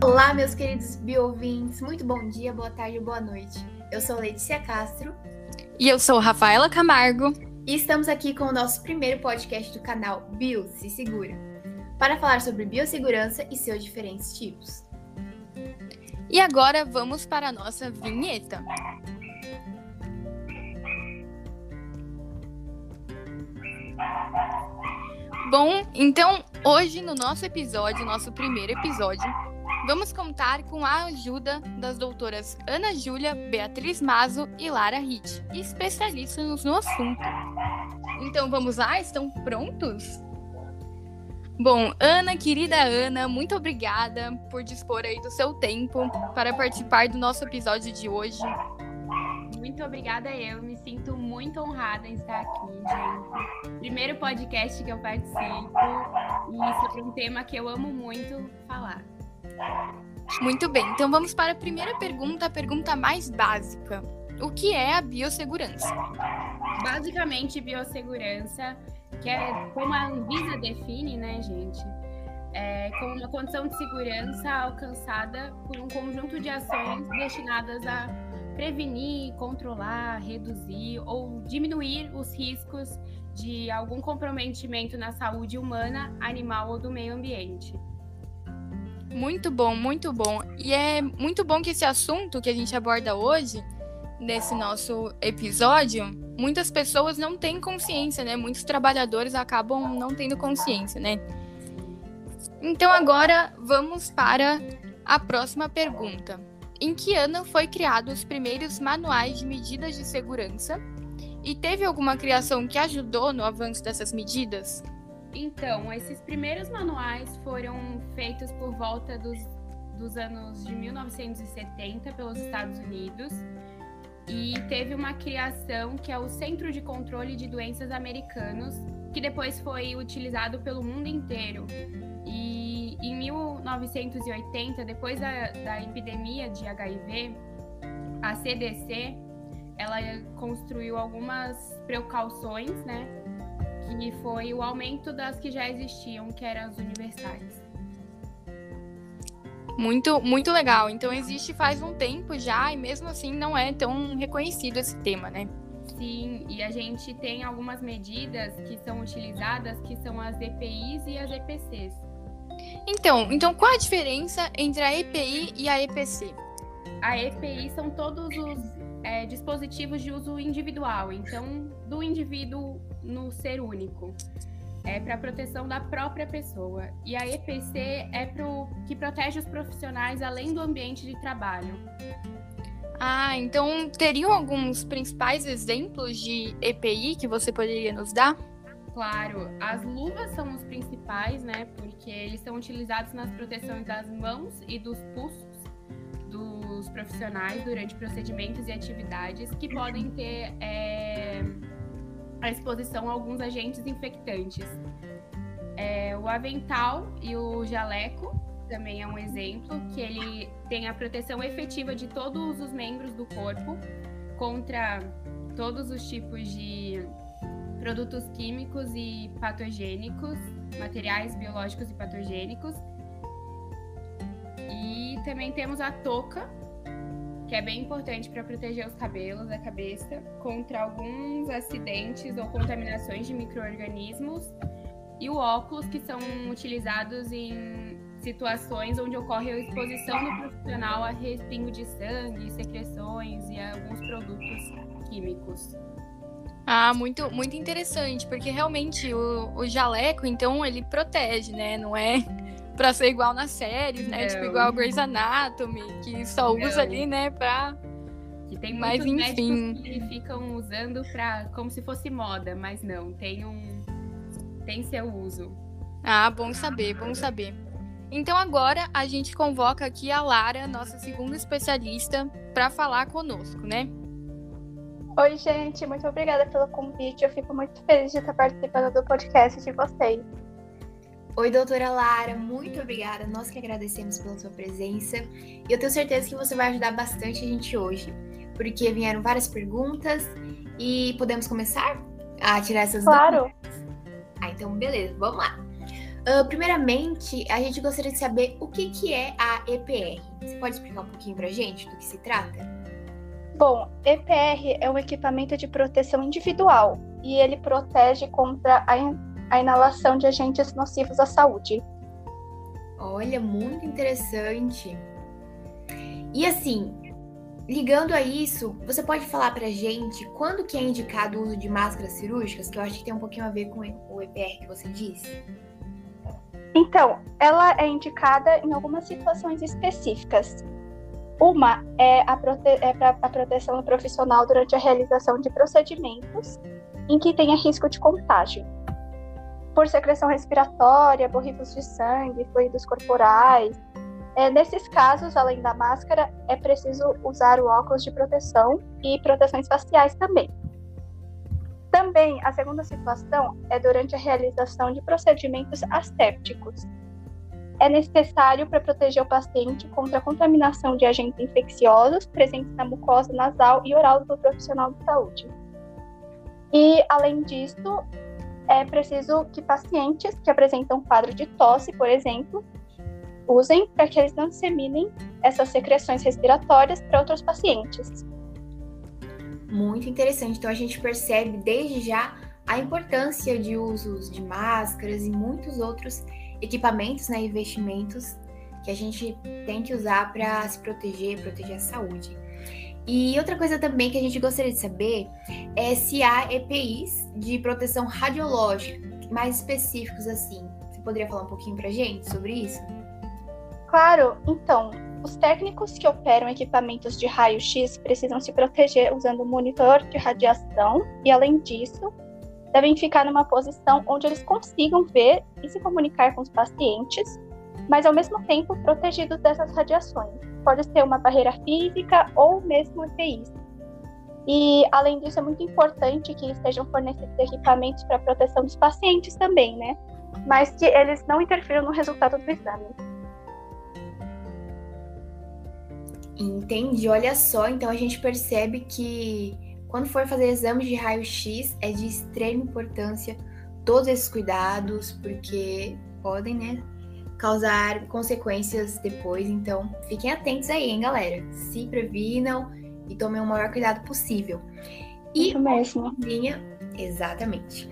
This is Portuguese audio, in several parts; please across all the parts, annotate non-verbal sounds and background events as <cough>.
Olá, meus queridos biovintes, muito bom dia, boa tarde, boa noite. Eu sou Letícia Castro. E eu sou Rafaela Camargo. E estamos aqui com o nosso primeiro podcast do canal Bio Se Segura, para falar sobre biossegurança e seus diferentes tipos. E agora vamos para a nossa vinheta. Bom, então hoje no nosso episódio, nosso primeiro episódio, vamos contar com a ajuda das doutoras Ana Júlia, Beatriz Mazo e Lara Ritt, especialistas no assunto. Então vamos lá, estão prontos? Bom, Ana, querida Ana, muito obrigada por dispor aí do seu tempo para participar do nosso episódio de hoje. Muito obrigada eu, me sinto muito honrada em estar aqui, gente. Primeiro podcast que eu participo e sobre um tema que eu amo muito falar. Muito bem, então vamos para a primeira pergunta, a pergunta mais básica. O que é a biossegurança? Basicamente, biossegurança, que é como a Anvisa define, né, gente? É como uma condição de segurança alcançada por um conjunto de ações destinadas a prevenir, controlar, reduzir ou diminuir os riscos de algum comprometimento na saúde humana, animal ou do meio ambiente. Muito bom, muito bom. E é muito bom que esse assunto que a gente aborda hoje, nesse nosso episódio, muitas pessoas não têm consciência, né? Muitos trabalhadores acabam não tendo consciência, né? Então agora vamos para a próxima pergunta. Em que ano foi criado os primeiros manuais de medidas de segurança? E teve alguma criação que ajudou no avanço dessas medidas? Então, esses primeiros manuais foram feitos por volta dos, dos anos de 1970 pelos Estados Unidos e teve uma criação que é o Centro de Controle de Doenças Americanos, que depois foi utilizado pelo mundo inteiro. E em 1980, depois da, da epidemia de HIV, a CDC ela construiu algumas precauções, né? Que foi o aumento das que já existiam, que eram as universais. Muito, muito legal. Então existe faz um tempo já e mesmo assim não é tão reconhecido esse tema, né? Sim, e a gente tem algumas medidas que são utilizadas, que são as EPIs e as EPCs. Então, então qual a diferença entre a EPI e a EPC? A EPI são todos os é, dispositivos de uso individual, então do indivíduo no ser único. É para a proteção da própria pessoa. E a EPC é pro, que protege os profissionais além do ambiente de trabalho. Ah, então teriam alguns principais exemplos de EPI que você poderia nos dar? Claro, as luvas são os principais, né? Porque eles são utilizados nas proteções das mãos e dos pulsos dos profissionais durante procedimentos e atividades que podem ter é, a exposição a alguns agentes infectantes. É, o avental e o jaleco também é um exemplo, que ele tem a proteção efetiva de todos os membros do corpo contra todos os tipos de produtos químicos e patogênicos, materiais biológicos e patogênicos. E também temos a touca, que é bem importante para proteger os cabelos, a cabeça, contra alguns acidentes ou contaminações de micro-organismos. E o óculos, que são utilizados em situações onde ocorre a exposição do profissional a respingo de sangue, secreções e alguns produtos químicos. Ah, muito, muito interessante, porque realmente o, o jaleco, então, ele protege, né? Não é pra ser igual nas séries, né? Tipo, não. Tipo, igual Grey's Anatomy, que só usa não. ali, né, pra. Que tem mas, enfim. que ficam usando pra, como se fosse moda, mas não, tem um. tem seu uso. Ah, bom saber, bom saber. Então agora a gente convoca aqui a Lara, nossa segunda especialista, para falar conosco, né? Oi, gente, muito obrigada pelo convite. Eu fico muito feliz de estar participando do podcast de vocês. Oi, doutora Lara, muito obrigada. Nós que agradecemos pela sua presença. E eu tenho certeza que você vai ajudar bastante a gente hoje, porque vieram várias perguntas e podemos começar a tirar essas claro. dúvidas? Ah, então beleza, vamos lá. Uh, primeiramente, a gente gostaria de saber o que, que é a EPR. Você pode explicar um pouquinho pra gente do que se trata? Bom, EPR é um equipamento de proteção individual e ele protege contra a, a inalação de agentes nocivos à saúde. Olha, muito interessante. E assim, ligando a isso, você pode falar pra gente quando que é indicado o uso de máscaras cirúrgicas, que eu acho que tem um pouquinho a ver com o EPR que você disse? Então, ela é indicada em algumas situações específicas. Uma é a, prote é a proteção do profissional durante a realização de procedimentos em que tenha risco de contágio. Por secreção respiratória, borrifos de sangue, fluidos corporais. É, nesses casos, além da máscara, é preciso usar o óculos de proteção e proteções faciais também. Também, a segunda situação é durante a realização de procedimentos assépticos. É necessário para proteger o paciente contra a contaminação de agentes infecciosos presentes na mucosa nasal e oral do profissional de saúde. E, além disso, é preciso que pacientes que apresentam quadro de tosse, por exemplo, usem para que eles não disseminem essas secreções respiratórias para outros pacientes muito interessante. Então a gente percebe desde já a importância de usos de máscaras e muitos outros equipamentos né, investimentos que a gente tem que usar para se proteger, proteger a saúde. E outra coisa também que a gente gostaria de saber é se há EPIs de proteção radiológica mais específicos assim. Você poderia falar um pouquinho para gente sobre isso? Claro, então, os técnicos que operam equipamentos de raio-x precisam se proteger usando um monitor de radiação e, além disso, devem ficar numa posição onde eles consigam ver e se comunicar com os pacientes, mas ao mesmo tempo protegidos dessas radiações. Pode ser uma barreira física ou mesmo EPIs. E, além disso, é muito importante que estejam fornecidos equipamentos para proteção dos pacientes também, né? Mas que eles não interfiram no resultado do exame. Entendi, olha só, então a gente percebe que quando for fazer exames de raio-x é de extrema importância todos esses cuidados, porque podem, né, causar consequências depois. Então, fiquem atentos aí, hein, galera. Se previnam e tomem o maior cuidado possível. E Isso mesmo. Linha, exatamente.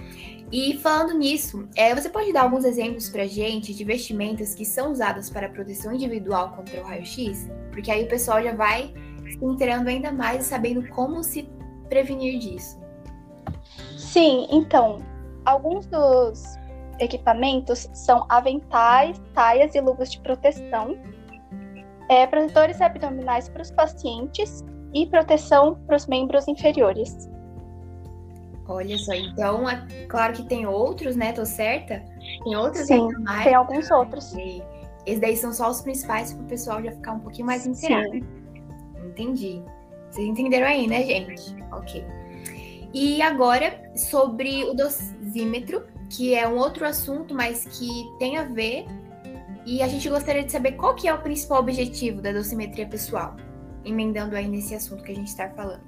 E falando nisso, é, você pode dar alguns exemplos pra gente de vestimentas que são usadas para proteção individual contra o raio-x? Porque aí o pessoal já vai se inteirando ainda mais e sabendo como se prevenir disso. Sim, então, alguns dos equipamentos são aventais, taias e luvas de proteção, é, protetores abdominais para os pacientes e proteção para os membros inferiores. Olha só, então, é claro que tem outros, né? Tô certa? Tem outros Sim, mais. tem alguns outros. Esses daí são só os principais para o pessoal já ficar um pouquinho mais inteirado. Sim. Entendi. Vocês entenderam aí, né, gente? Ok. E agora, sobre o dosímetro, que é um outro assunto, mas que tem a ver. E a gente gostaria de saber qual que é o principal objetivo da dosimetria pessoal, emendando aí nesse assunto que a gente está falando.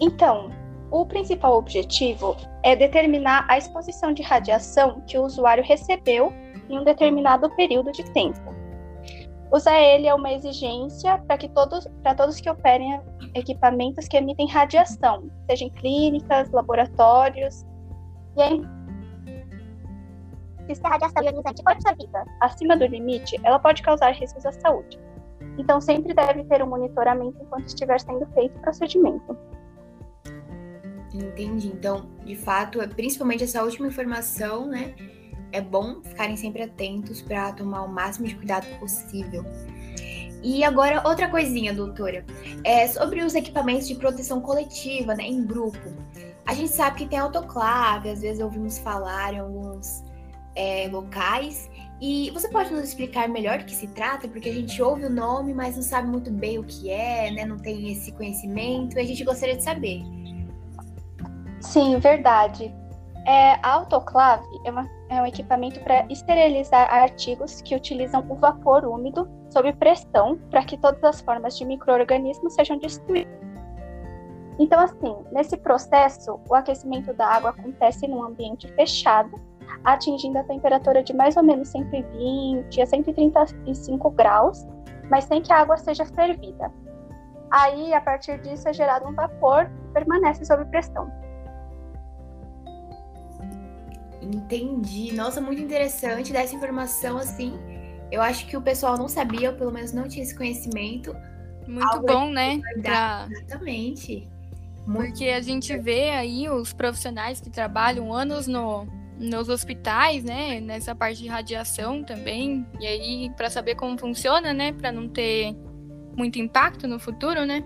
Então, o principal objetivo é determinar a exposição de radiação que o usuário recebeu em um determinado período de tempo. Usar ele é uma exigência para que todos, para todos que operem equipamentos que emitem radiação, seja em clínicas, laboratórios. E é se a radiação ionizante for absorvida acima do limite, ela pode causar riscos à saúde. Então, sempre deve ter um monitoramento enquanto estiver sendo feito o procedimento. Entendi. Então, de fato, é principalmente essa última informação, né? É bom ficarem sempre atentos para tomar o máximo de cuidado possível. E agora, outra coisinha, doutora. É sobre os equipamentos de proteção coletiva, né, em grupo. A gente sabe que tem autoclave, às vezes ouvimos falar em alguns é, locais. E você pode nos explicar melhor do que se trata? Porque a gente ouve o nome, mas não sabe muito bem o que é, né? Não tem esse conhecimento. E a gente gostaria de saber. Sim, verdade. É, a autoclave é, uma, é um equipamento para esterilizar artigos que utilizam o vapor úmido sob pressão para que todas as formas de microorganismos sejam destruídas. Então, assim, nesse processo, o aquecimento da água acontece num ambiente fechado atingindo a temperatura de mais ou menos 120 a 135 graus, mas sem que a água seja fervida. Aí, a partir disso, é gerado um vapor que permanece sob pressão. Entendi. Nossa, muito interessante dessa informação, assim. Eu acho que o pessoal não sabia, ou pelo menos não tinha esse conhecimento. Muito bom, né? Pra... Exatamente. Porque a gente vê aí os profissionais que trabalham anos no, nos hospitais, né? Nessa parte de radiação também. E aí, para saber como funciona, né? Para não ter muito impacto no futuro, né?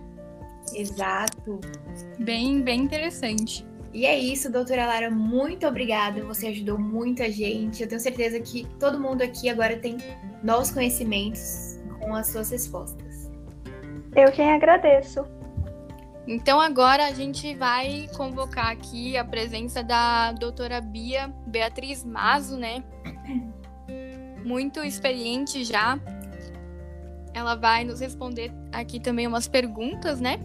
Exato. Bem, bem interessante. E é isso, doutora Lara, muito obrigada. Você ajudou muito a gente. Eu tenho certeza que todo mundo aqui agora tem novos conhecimentos com as suas respostas. Eu quem agradeço. Então agora a gente vai convocar aqui a presença da doutora Bia Beatriz Mazo, né? Muito experiente já. Ela vai nos responder aqui também umas perguntas, né?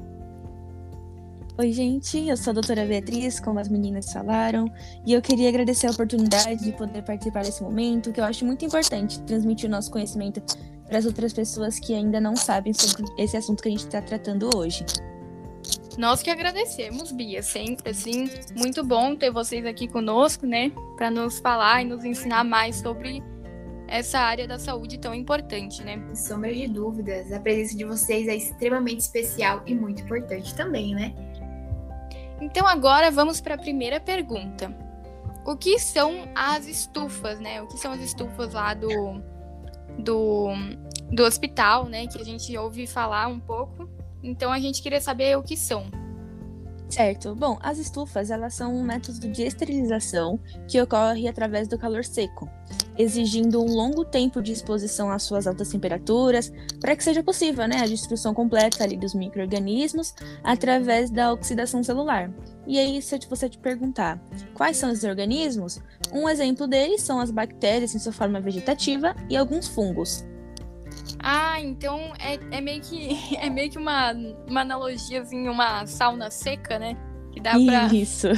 Oi, gente, eu sou a doutora Beatriz, como as meninas falaram, e eu queria agradecer a oportunidade de poder participar desse momento, que eu acho muito importante transmitir o nosso conhecimento para as outras pessoas que ainda não sabem sobre esse assunto que a gente está tratando hoje. Nós que agradecemos, Bia, sempre assim, muito bom ter vocês aqui conosco, né, para nos falar e nos ensinar mais sobre essa área da saúde tão importante, né? Sem sombra de dúvidas, a presença de vocês é extremamente especial e muito importante também, né? Então agora vamos para a primeira pergunta. O que são as estufas, né? O que são as estufas lá do, do, do hospital, né? Que a gente ouve falar um pouco. Então a gente queria saber o que são. Certo. Bom, as estufas, elas são um método de esterilização que ocorre através do calor seco, exigindo um longo tempo de exposição às suas altas temperaturas, para que seja possível, né, a destruição completa ali dos micro-organismos através da oxidação celular. E aí, se você te perguntar quais são esses organismos, um exemplo deles são as bactérias em sua forma vegetativa e alguns fungos. Ah, então é, é meio que <laughs> é meio que uma, uma analogia assim, uma sauna seca, né? Que dá pra. Isso. <laughs>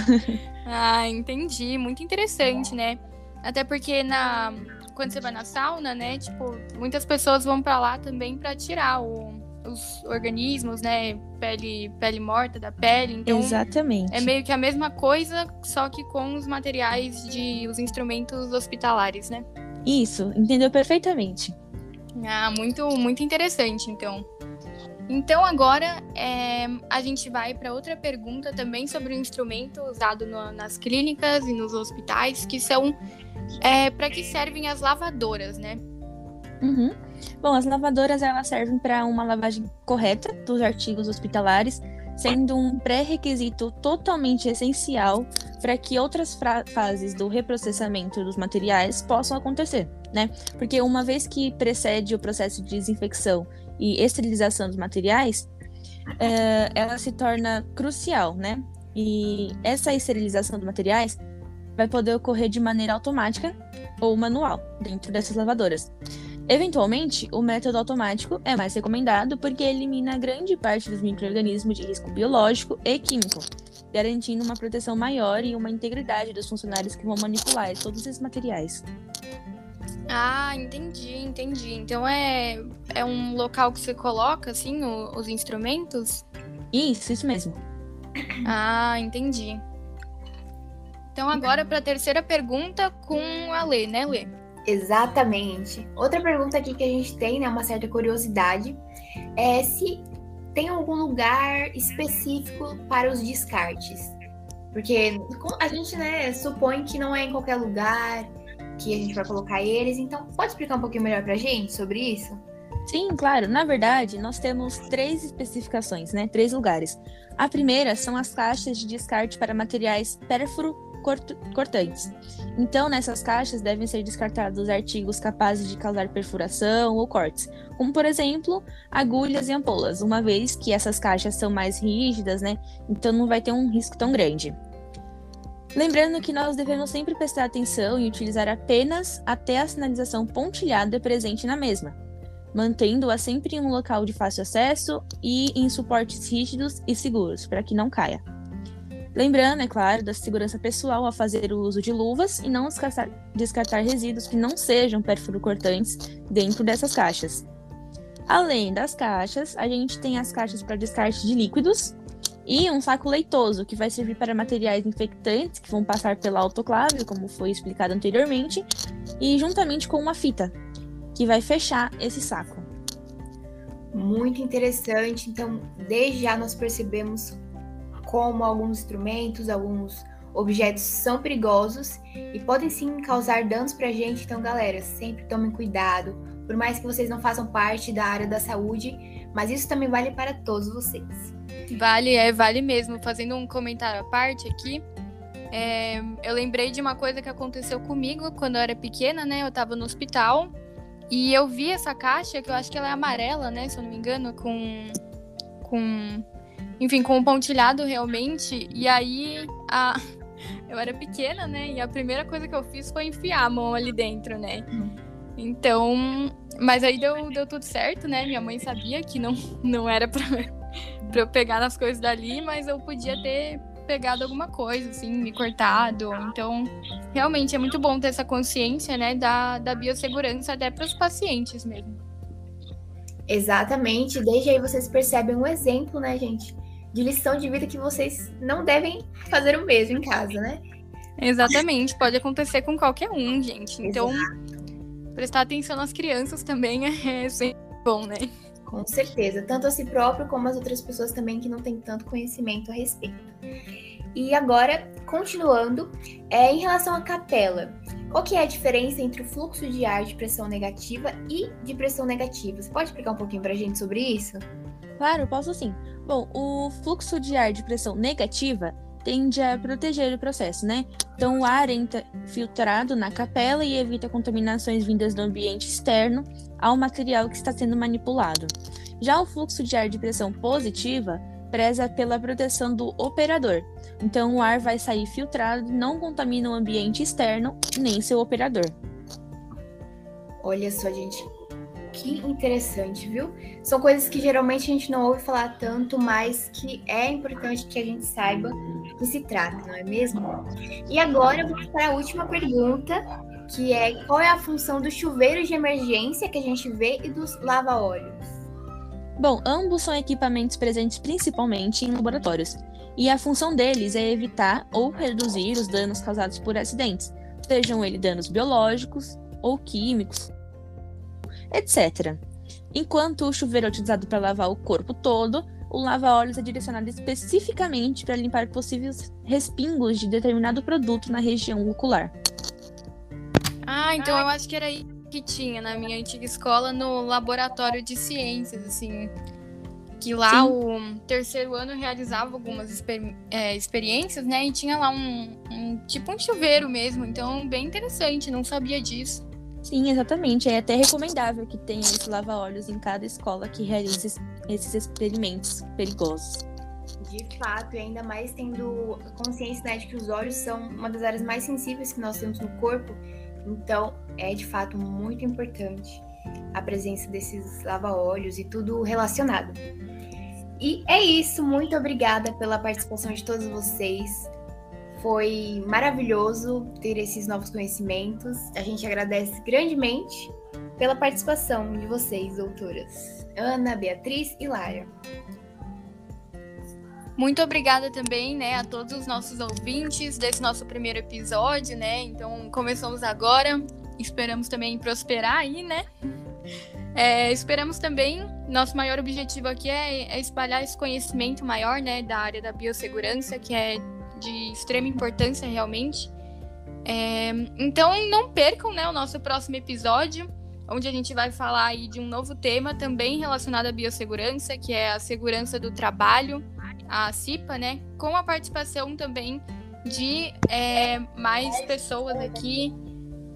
Ah, entendi. Muito interessante, né? Até porque na quando você vai na sauna, né, tipo, muitas pessoas vão para lá também para tirar o, os organismos, né, pele pele morta da pele. Então, Exatamente. É meio que a mesma coisa, só que com os materiais de os instrumentos hospitalares, né? Isso, entendeu perfeitamente. Ah, muito, muito interessante, então. Então agora é, a gente vai para outra pergunta também sobre o instrumento usado no, nas clínicas e nos hospitais, que são é, para que servem as lavadoras, né? Uhum. Bom, as lavadoras elas servem para uma lavagem correta dos artigos hospitalares, sendo um pré-requisito totalmente essencial para que outras fases do reprocessamento dos materiais possam acontecer né? Porque uma vez que precede o processo de desinfecção e esterilização dos materiais, é, ela se torna crucial, né? E essa esterilização dos materiais vai poder ocorrer de maneira automática ou manual dentro dessas lavadoras. Eventualmente, o método automático é mais recomendado porque elimina grande parte dos microrganismos de risco biológico e químico, garantindo uma proteção maior e uma integridade dos funcionários que vão manipular todos esses materiais. Ah, entendi, entendi. Então é, é um local que você coloca, assim, o, os instrumentos? Isso, isso mesmo. Ah, entendi. Então agora para a terceira pergunta com a Lê, né, Lê? Exatamente. Outra pergunta aqui que a gente tem, né, uma certa curiosidade, é se tem algum lugar específico para os descartes. Porque a gente, né, supõe que não é em qualquer lugar, que a gente vai colocar eles. Então, pode explicar um pouquinho melhor pra gente sobre isso? Sim, claro. Na verdade, nós temos três especificações, né? Três lugares. A primeira são as caixas de descarte para materiais pérfuro cortantes. Então, nessas caixas devem ser descartados artigos capazes de causar perfuração ou cortes, como por exemplo, agulhas e ampolas, uma vez que essas caixas são mais rígidas, né? Então não vai ter um risco tão grande. Lembrando que nós devemos sempre prestar atenção e utilizar apenas até a sinalização pontilhada presente na mesma, mantendo-a sempre em um local de fácil acesso e em suportes rígidos e seguros, para que não caia. Lembrando, é claro, da segurança pessoal ao fazer o uso de luvas e não descartar, descartar resíduos que não sejam cortantes dentro dessas caixas. Além das caixas, a gente tem as caixas para descarte de líquidos e um saco leitoso, que vai servir para materiais infectantes que vão passar pela autoclave, como foi explicado anteriormente, e juntamente com uma fita, que vai fechar esse saco. Muito interessante. Então, desde já nós percebemos como alguns instrumentos, alguns objetos são perigosos e podem sim causar danos para a gente. Então, galera, sempre tomem cuidado. Por mais que vocês não façam parte da área da saúde, mas isso também vale para todos vocês. Vale, é, vale mesmo. Fazendo um comentário à parte aqui, é, eu lembrei de uma coisa que aconteceu comigo quando eu era pequena, né? Eu estava no hospital e eu vi essa caixa, que eu acho que ela é amarela, né? Se eu não me engano, com. com enfim, com um pontilhado realmente. E aí a, eu era pequena, né? E a primeira coisa que eu fiz foi enfiar a mão ali dentro, né? Então. Mas aí deu, deu tudo certo, né? Minha mãe sabia que não, não era pra, pra eu pegar nas coisas dali, mas eu podia ter pegado alguma coisa, assim, me cortado. Então, realmente é muito bom ter essa consciência, né, da, da biossegurança até para os pacientes mesmo. Exatamente. Desde aí vocês percebem um exemplo, né, gente, de lição de vida que vocês não devem fazer o mesmo em casa, né? Exatamente. Pode acontecer com qualquer um, gente. Então, Exato. prestar atenção nas crianças também é sempre bom, né? Com certeza, tanto a si próprio como as outras pessoas também que não têm tanto conhecimento a respeito. E agora, continuando, é, em relação à capela, qual que é a diferença entre o fluxo de ar de pressão negativa e de pressão negativa? Você pode explicar um pouquinho para a gente sobre isso? Claro, posso sim. Bom, o fluxo de ar de pressão negativa tende a proteger o processo, né? Então, o ar entra filtrado na capela e evita contaminações vindas do ambiente externo ao material que está sendo manipulado. Já o fluxo de ar de pressão positiva preza pela proteção do operador. Então, o ar vai sair filtrado, não contamina o ambiente externo nem seu operador. Olha só, gente, que interessante, viu? São coisas que geralmente a gente não ouve falar tanto, mas que é importante que a gente saiba que se trata, não é mesmo? E agora vamos para a última pergunta, que é qual é a função dos chuveiros de emergência que a gente vê e dos lava-óleos? Bom, ambos são equipamentos presentes principalmente em laboratórios, e a função deles é evitar ou reduzir os danos causados por acidentes, sejam eles danos biológicos ou químicos, etc. Enquanto o chuveiro é utilizado para lavar o corpo todo, o lava-óleos é direcionado especificamente para limpar possíveis respingos de determinado produto na região ocular. Ah, então eu acho que era aí que tinha na minha antiga escola no laboratório de ciências, assim. Que lá Sim. o terceiro ano realizava algumas exper é, experiências, né? E tinha lá um, um, tipo um chuveiro mesmo. Então, bem interessante, não sabia disso. Sim, exatamente. É até recomendável que tenha esse lava-óleos em cada escola que realize esses experimentos perigosos. De fato, e ainda mais tendo consciência né, de que os olhos são uma das áreas mais sensíveis que nós temos no corpo então, é de fato muito importante a presença desses lava-olhos e tudo relacionado. E é isso, muito obrigada pela participação de todos vocês. Foi maravilhoso ter esses novos conhecimentos. A gente agradece grandemente pela participação de vocês, doutoras. Ana, Beatriz e Lara. Muito obrigada também, né, a todos os nossos ouvintes desse nosso primeiro episódio, né? Então, começamos agora. Esperamos também prosperar aí, né? É, esperamos também, nosso maior objetivo aqui é, é, espalhar esse conhecimento maior, né, da área da biossegurança, que é de extrema importância realmente. É, então, não percam, né, o nosso próximo episódio, onde a gente vai falar aí de um novo tema também relacionado à biossegurança, que é a segurança do trabalho a CIPA, né? Com a participação também de é, mais pessoas aqui,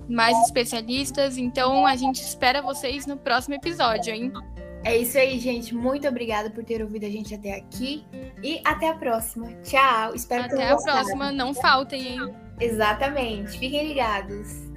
mais especialistas. Então a gente espera vocês no próximo episódio, hein? É isso aí, gente. Muito obrigada por ter ouvido a gente até aqui. E até a próxima. Tchau. Espero até que Até a próxima. Não faltem, hein? Exatamente. Fiquem ligados.